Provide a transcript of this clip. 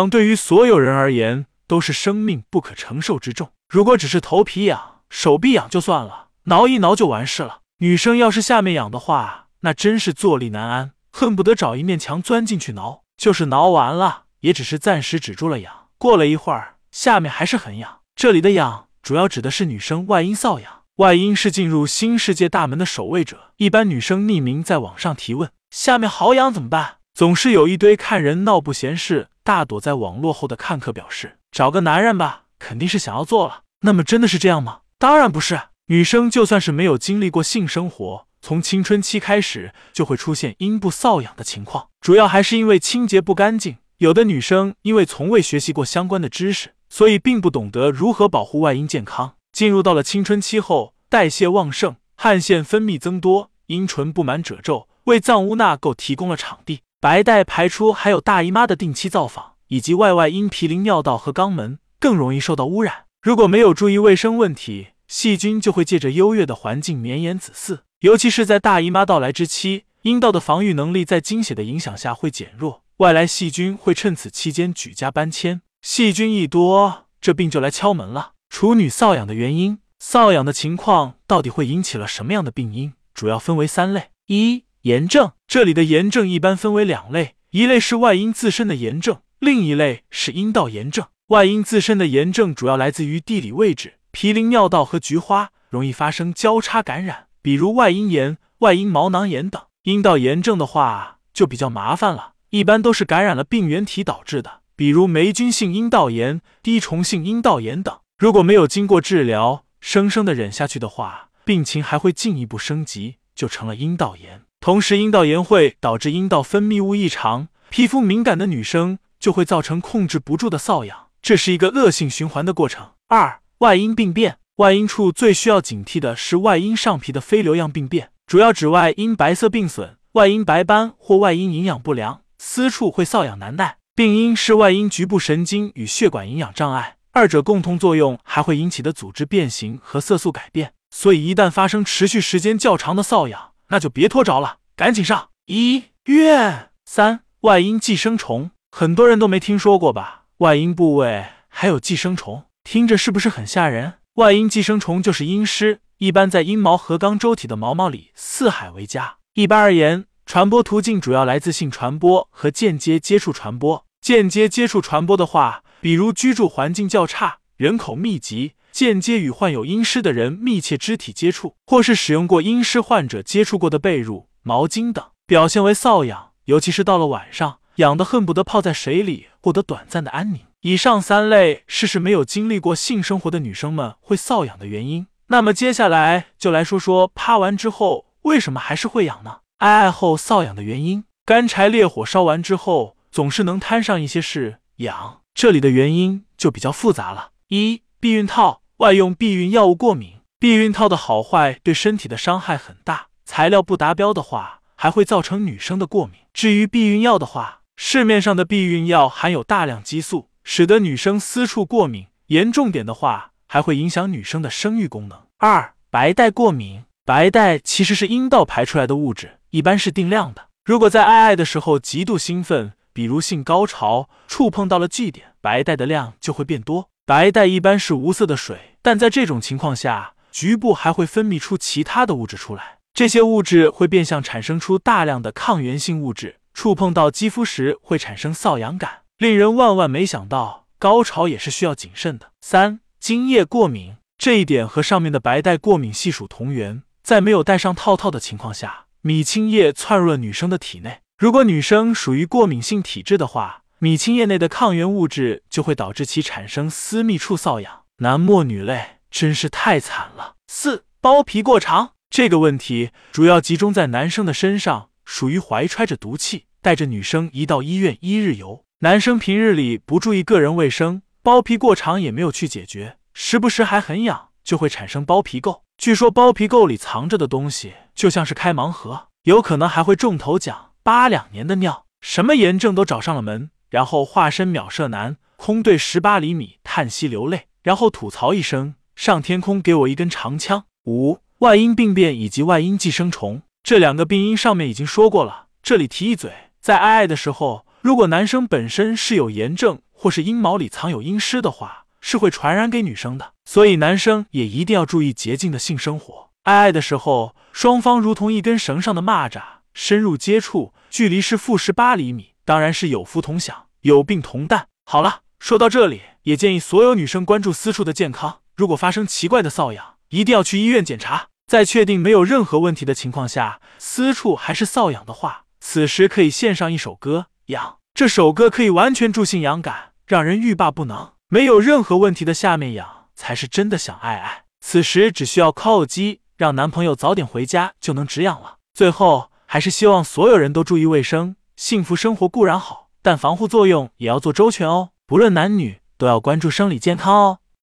痒对于所有人而言都是生命不可承受之重。如果只是头皮痒、手臂痒就算了，挠一挠就完事了。女生要是下面痒的话，那真是坐立难安，恨不得找一面墙钻进去挠。就是挠完了，也只是暂时止住了痒，过了一会儿，下面还是很痒。这里的痒主要指的是女生外阴瘙痒。外阴是进入新世界大门的守卫者，一般女生匿名在网上提问：“下面好痒怎么办？”总是有一堆看人闹不嫌事，大躲在网络后的看客表示：“找个男人吧，肯定是想要做了。”那么真的是这样吗？当然不是。女生就算是没有经历过性生活，从青春期开始就会出现阴部瘙痒的情况，主要还是因为清洁不干净。有的女生因为从未学习过相关的知识，所以并不懂得如何保护外阴健康。进入到了青春期后，代谢旺盛，汗腺分泌增多，阴唇布满褶皱，为藏污纳垢提供了场地。白带排出还有大姨妈的定期造访，以及外外阴毗邻尿道和肛门，更容易受到污染。如果没有注意卫生问题，细菌就会借着优越的环境绵延子嗣。尤其是在大姨妈到来之期，阴道的防御能力在经血的影响下会减弱，外来细菌会趁此期间举家搬迁。细菌一多，这病就来敲门了。处女瘙痒的原因，瘙痒的情况到底会引起了什么样的病因？主要分为三类：一、炎症。这里的炎症一般分为两类，一类是外阴自身的炎症，另一类是阴道炎症。外阴自身的炎症主要来自于地理位置，毗邻尿道和菊花，容易发生交叉感染，比如外阴炎、外阴毛囊炎等。阴道炎症的话就比较麻烦了，一般都是感染了病原体导致的，比如霉菌性阴道炎、滴虫性阴道炎等。如果没有经过治疗，生生的忍下去的话，病情还会进一步升级，就成了阴道炎。同时，阴道炎会导致阴道分泌物异常，皮肤敏感的女生就会造成控制不住的瘙痒，这是一个恶性循环的过程。二、外阴病变，外阴处最需要警惕的是外阴上皮的非瘤样病变，主要指外阴白色病损、外阴白斑或外阴营养不良，私处会瘙痒难耐。病因是外阴局部神经与血管营养障碍。二者共同作用还会引起的组织变形和色素改变，所以一旦发生持续时间较长的瘙痒，那就别拖着了，赶紧上医院。三、外阴寄生虫，很多人都没听说过吧？外阴部位还有寄生虫，听着是不是很吓人？外阴寄生虫就是阴虱，一般在阴毛和肛周体的毛毛里四海为家。一般而言，传播途径主要来自性传播和间接接触传播。间接接触传播的话，比如居住环境较差、人口密集，间接与患有阴湿的人密切肢体接触，或是使用过阴湿患者接触过的被褥、毛巾等，表现为瘙痒，尤其是到了晚上，痒得恨不得泡在水里获得短暂的安宁。以上三类是是没有经历过性生活的女生们会瘙痒的原因。那么接下来就来说说趴完之后为什么还是会痒呢？爱爱后瘙痒的原因，干柴烈火烧完之后，总是能摊上一些事痒。这里的原因就比较复杂了。一、避孕套外用避孕药物过敏，避孕套的好坏对身体的伤害很大，材料不达标的话，还会造成女生的过敏。至于避孕药的话，市面上的避孕药含有大量激素，使得女生私处过敏，严重点的话，还会影响女生的生育功能。二、白带过敏，白带其实是阴道排出来的物质，一般是定量的。如果在爱爱的时候极度兴奋，比如性高潮触碰到了 G 点，白带的量就会变多。白带一般是无色的水，但在这种情况下，局部还会分泌出其他的物质出来。这些物质会变相产生出大量的抗原性物质，触碰到肌肤时会产生瘙痒感。令人万万没想到，高潮也是需要谨慎的。三、精液过敏，这一点和上面的白带过敏系属同源。在没有戴上套套的情况下，米青液窜入了女生的体内。如果女生属于过敏性体质的话，米青液内的抗原物质就会导致其产生私密处瘙痒，男莫女泪，真是太惨了。四、包皮过长这个问题主要集中在男生的身上，属于怀揣着毒气，带着女生一到医院一日游。男生平日里不注意个人卫生，包皮过长也没有去解决，时不时还很痒，就会产生包皮垢。据说包皮垢里藏着的东西就像是开盲盒，有可能还会中头奖。八两年的尿，什么炎症都找上了门，然后化身秒射男，空对十八厘米叹息流泪，然后吐槽一声：“上天空给我一根长枪。”五、外阴病变以及外阴寄生虫这两个病因上面已经说过了，这里提一嘴，在爱爱的时候，如果男生本身是有炎症或是阴毛里藏有阴湿的话，是会传染给女生的。所以男生也一定要注意洁净的性生活。爱爱的时候，双方如同一根绳上的蚂蚱，深入接触，距离是负十八厘米，当然是有福同享，有病同担。好了，说到这里，也建议所有女生关注私处的健康。如果发生奇怪的瘙痒，一定要去医院检查。在确定没有任何问题的情况下，私处还是瘙痒的话，此时可以献上一首歌痒。这首歌可以完全助性痒感，让人欲罢不能。没有任何问题的下面痒，才是真的想爱爱。此时只需要靠机，让男朋友早点回家就能止痒了。最后，还是希望所有人都注意卫生。幸福生活固然好，但防护作用也要做周全哦。不论男女，都要关注生理健康哦。